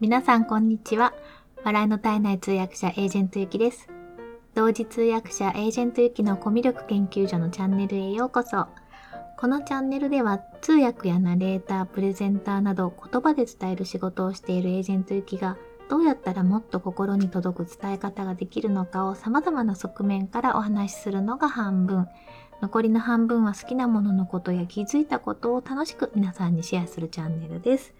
皆さんこんにちは。笑いの絶えない通訳者エージェントゆきです。同時通訳者エージェントゆきのコミュ力研究所のチャンネルへようこそ。このチャンネルでは通訳やナレーター、プレゼンターなど言葉で伝える仕事をしているエージェントゆきがどうやったらもっと心に届く伝え方ができるのかを様々な側面からお話しするのが半分。残りの半分は好きなもののことや気づいたことを楽しく皆さんにシェアするチャンネルです。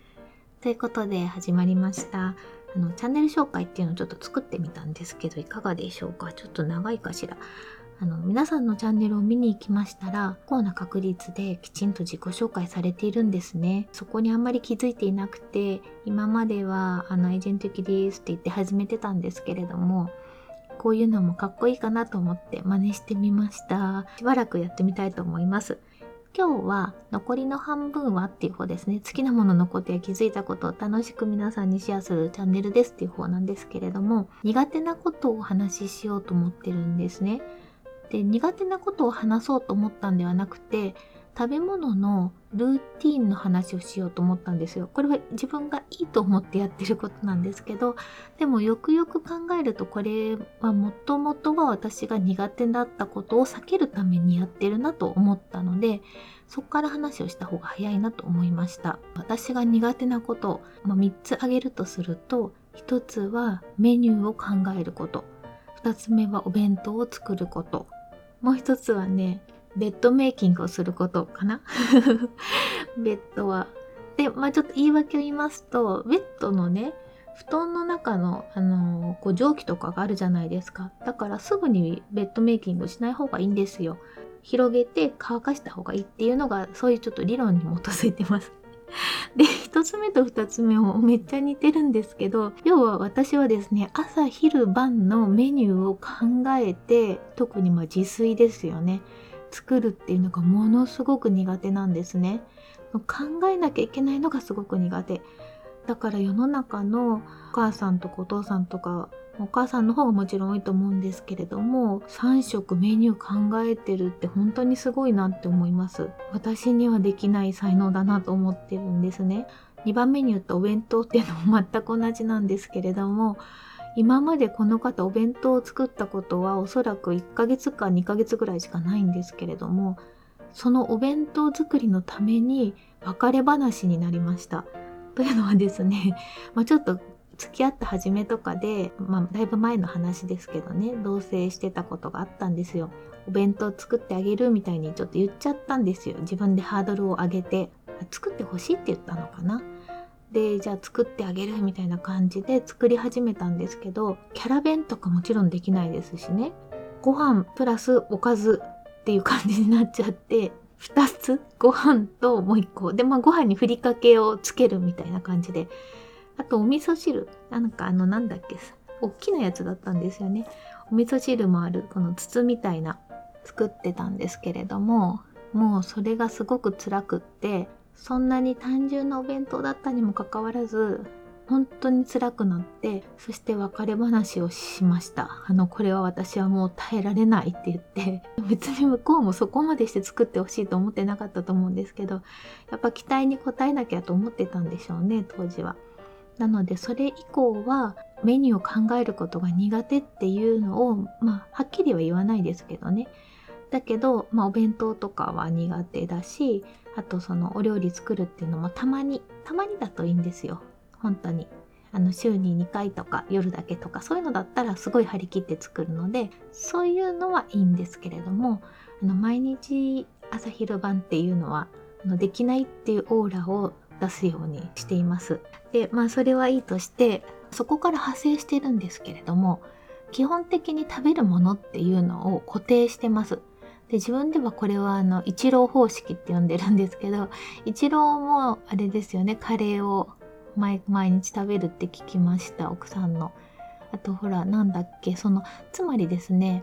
ということで始まりました。あの、チャンネル紹介っていうのをちょっと作ってみたんですけど、いかがでしょうか？ちょっと長いかしら。あの、皆さんのチャンネルを見に行きましたら、結構な確率できちんと自己紹介されているんですね。そこにあんまり気づいていなくて、今までは、あの、エージェント的ですって言って始めてたんですけれども、こういうのもかっこいいかなと思って真似してみました。しばらくやってみたいと思います。今日は残りの半分はっていう方ですね。好きなもののことや気づいたことを楽しく皆さんにシェアするチャンネルですっていう方なんですけれども、苦手なことをお話ししようと思ってるんですね。で、苦手なことを話そうと思ったんではなくて、食べ物のルーティンの話をしようと思ったんですよ。これは自分がいいと思ってやってることなんですけど、でもよくよく考えるとこれはもともとは私が苦手だったことを避けるためにやってるなと思ったので、そこから話をした方が早いなと思いました。私が苦手なこと、まあ、3つ挙げるとすると、1つはメニューを考えること。2つ目はお弁当を作ること。もう1つはね、ベッドメイキングをすることかな？ベッドは。で、まあちょっと言い訳を言いますと、ベッドのね、布団の中の、あのー、こう蒸気とかがあるじゃないですか。だからすぐにベッドメイキングしない方がいいんですよ。広げて乾かした方がいいっていうのが、そういうちょっと理論に基づいてます。で、一つ目と二つ目もめっちゃ似てるんですけど、要は私はですね、朝昼晩のメニューを考えて、特にま自炊ですよね。作るっていうのがものすごく苦手なんですね。考えなきゃいけないのがすごく苦手。だから世の中のお母さんとかお父さんとかお母さんの方がもちろん多いと思うんですけれども3食メニュー考えてるって本当にすごいなって思います私にはできない才能だなと思ってるんですね2番メニューとお弁当っていうのも全く同じなんですけれども今までこの方お弁当を作ったことはおそらく1ヶ月か2ヶ月ぐらいしかないんですけれどもそのお弁当作りのために別れ話になりました。というのはですね、まあ、ちょっと付き合った初めとかで、まあ、だいぶ前の話ですけどね同棲してたことがあったんですよ。お弁当作ってあげるみたいにちょっと言っちゃったんですよ。自分でハードルを上げて作ってほしいって言ったのかな。でじゃあ作ってあげるみたいな感じで作り始めたんですけどキャラ弁とかもちろんできないですしね。ご飯プラスおかずっていう感じになっちゃって2つご飯ともう1個。でまあご飯にふりかけをつけるみたいな感じで。あとお味噌汁。なんかあのなんだっけ。大きなやつだったんですよね。お味噌汁もあるこの筒みたいな。作ってたんですけれどももうそれがすごく辛くってそんなに単純なお弁当だったにもかかわらず本当に辛くなってそして別れ話をしました。あのこれは私はもう耐えられないって言って別に向こうもそこまでして作ってほしいと思ってなかったと思うんですけどやっぱ期待に応えなきゃと思ってたんでしょうね当時は。なのでそれ以降はメニューを考えることが苦手っていうのをまあはっきりは言わないですけどね。だけど、まあ、お弁当とかは苦手だしあとそのお料理作るっていうのもたまにたまにだといいんですよ本当にあの週に2回とか夜だけとかそういうのだったらすごい張り切って作るのでそういうのはいいんですけれどもあの毎日朝昼晩っていうのはあのできないっていうオーラを出すようにしています。でまあそれはいいとしてそこから派生してるんですけれども基本的に食べるものっていうのを固定してます。で自分ではこれはあの一郎方式って呼んでるんですけど一郎もあれですよねカレーを毎日食べるって聞きました奥さんの。あとほらなんだっけそのつまりですね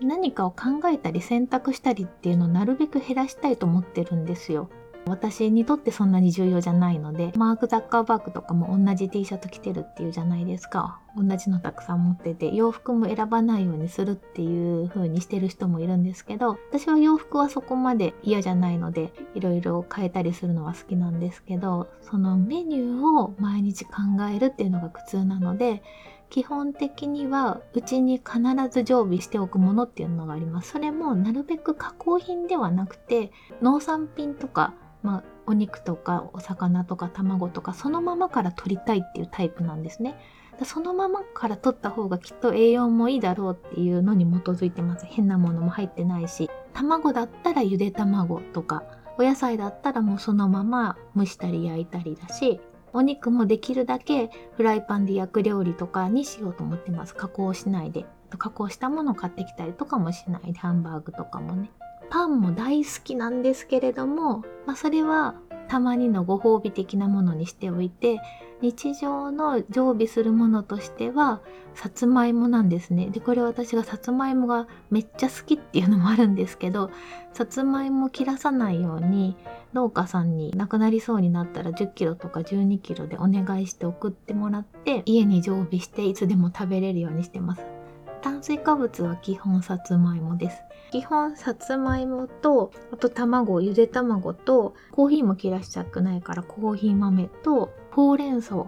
何かを考えたり選択したりっていうのをなるべく減らしたいと思ってるんですよ。私にとってそんなに重要じゃないので、マーク・ザッカーバーグとかも同じ T シャツ着てるっていうじゃないですか。同じのたくさん持ってて、洋服も選ばないようにするっていう風にしてる人もいるんですけど、私は洋服はそこまで嫌じゃないので、いろいろ変えたりするのは好きなんですけど、そのメニューを毎日考えるっていうのが苦痛なので、基本的にはうちに必ず常備しておくものっていうのがあります。それもなるべく加工品ではなくて農産品とか、まあ、お肉とかお魚とか卵とかそのままから取りたいっていうタイプなんですね。そのままから取った方がきっと栄養もいいだろうっていうのに基づいてます。変なものも入ってないし。卵だったらゆで卵とか、お野菜だったらもうそのまま蒸したり焼いたりだし、お肉もできるだけフライパンで焼く料理とかにしようと思ってます。加工しないで。加工したものを買ってきたりとかもしないで、ハンバーグとかもね。パンも大好きなんですけれども、まあ、それはたまにのご褒美的なものにしておいて、日常の常備するものとしては、さつまいもなんですね。で、これ私がさつまいもがめっちゃ好きっていうのもあるんですけど、さつまいも切らさないように、農家さんに亡くなりそうになったら10キロとか12キロでお願いして送ってもらって、家に常備していつでも食べれるようにしてます。炭水化物は基本さつまいもです。基本さつまいもと、あと卵、ゆで卵と、コーヒーも切らしちゃくないからコーヒー豆と、ほうれん草。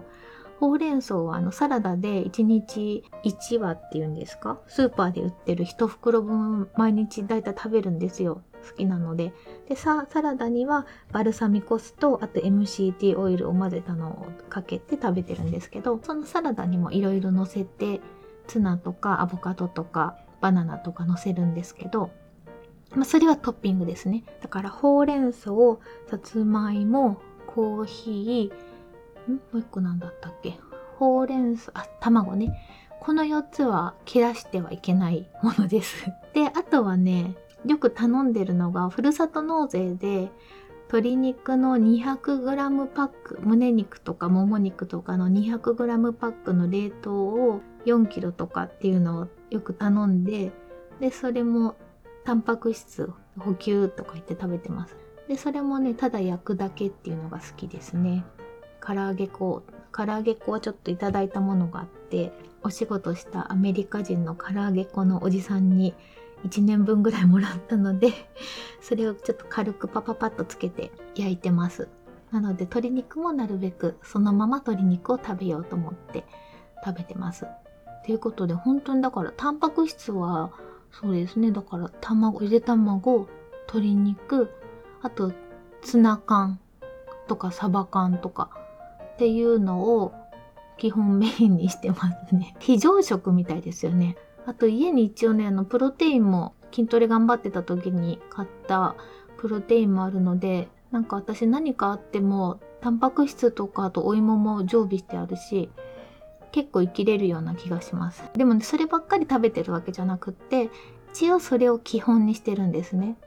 ほうれん草はあのサラダで1日1羽っていうんですか？スーパーで売ってる1袋分毎日だいたい食べるんですよ。好きなので。で、サラダにはバルサミコ酢とあと MCT オイルを混ぜたのをかけて食べてるんですけど、そのサラダにもいろいろ乗せて、ツナとかアボカドとかバナナとか乗せるんですけど、まあ、それはトッピングですね。だからほうれん草、さつまいも、コーヒー、ん？もう一個なんだったっけ？ほうれん草、あ、卵ね。この4つは切らしてはいけないものです。で、あとはね、よく頼んでるのが、ふるさと納税で、鶏肉の 200g パック、胸肉とかもも肉とかの 200g パックの冷凍を4キロとかっていうのをよく頼んで、で、それもタンパク質補給とか言って食べてます。で、それもね、ただ焼くだけっていうのが好きですね。唐揚げ粉、唐揚げ粉はちょっといただいたものがあって、お仕事したアメリカ人の唐揚げ粉のおじさんに1年分ぐらいもらったので、それをちょっと軽くパパパッとつけて焼いてます。なので鶏肉もなるべくそのまま鶏肉を食べようと思って食べてます。ということで、本当にだから、タンパク質は、そうですね、だから、卵、ゆで卵、鶏肉、あと、ツナ缶とかサバ缶とかっていうのを基本メインにしてますね。非常食みたいですよね。あと家に一応ね、あの、プロテインも筋トレ頑張ってた時に買ったプロテインもあるので、なんか私何かあっても、タンパク質とかあとお芋も常備してあるし、結構生きれるような気がします。でもね、そればっかり食べてるわけじゃなくって、一応それを基本にしてるんですね。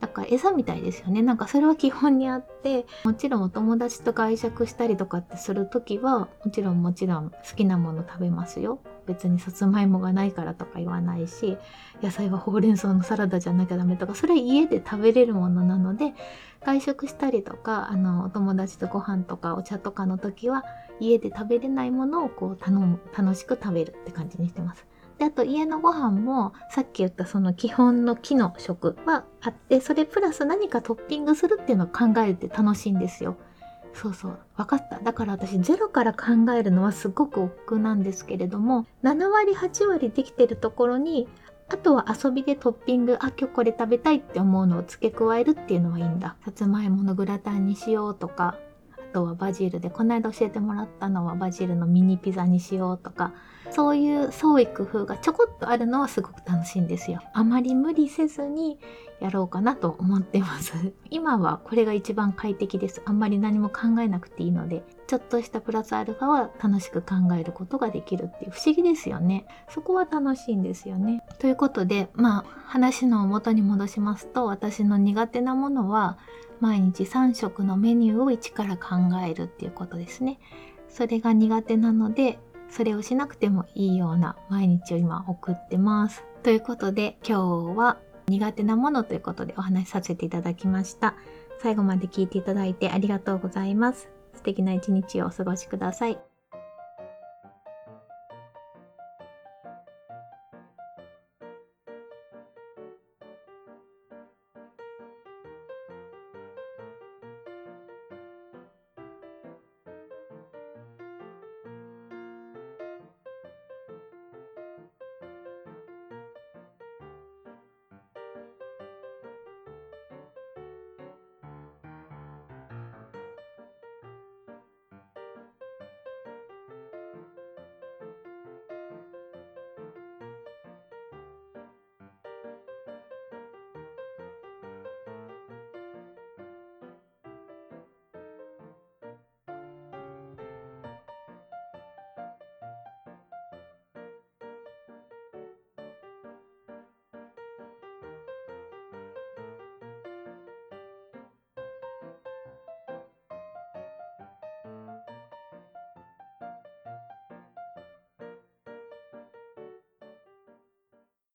だから餌みたいですよね。なんかそれは基本にあって、もちろんお友達と外食したりとかってするときは、もちろんもちろん好きなもの食べますよ。別にさつまいもがないからとか言わないし、野菜はほうれん草のサラダじゃなきゃダメとか、それ家で食べれるものなので、外食したりとか、あの、お友達とご飯とかお茶とかの時は、家で食べれないものをこう頼む、楽しく食べるって感じにしてます。で、あと家のご飯も、さっき言ったその基本の木の食はあって、それプラス何かトッピングするっていうのを考えて楽しいんですよ。そうそう。分かった。だから私ゼロから考えるのはすごく億劫なんですけれども、7割8割できてるところに、あとは遊びでトッピング、あ、今日これ食べたいって思うのを付け加えるっていうのはいいんだ。さつまいものグラタンにしようとか、とはバジルで、この間教えてもらったのはバジルのミニピザにしようとか、そういう創意工夫がちょこっとあるのはすごく楽しいんですよ。あまり無理せずにやろうかなと思ってます。今はこれが一番快適です。あんまり何も考えなくていいので、ちょっとしたプラスアルファは楽しく考えることができるっていう不思議ですよね。そこは楽しいんですよね。ということで、まあ話の元に戻しますと、私の苦手なものは毎日3食のメニューを一から考えるっていうことですね。それが苦手なので、それをしなくてもいいような毎日を今送ってます。ということで今日は苦手なものということでお話しさせていただきました。最後まで聞いていただいてありがとうございます。素敵な一日をお過ごしください。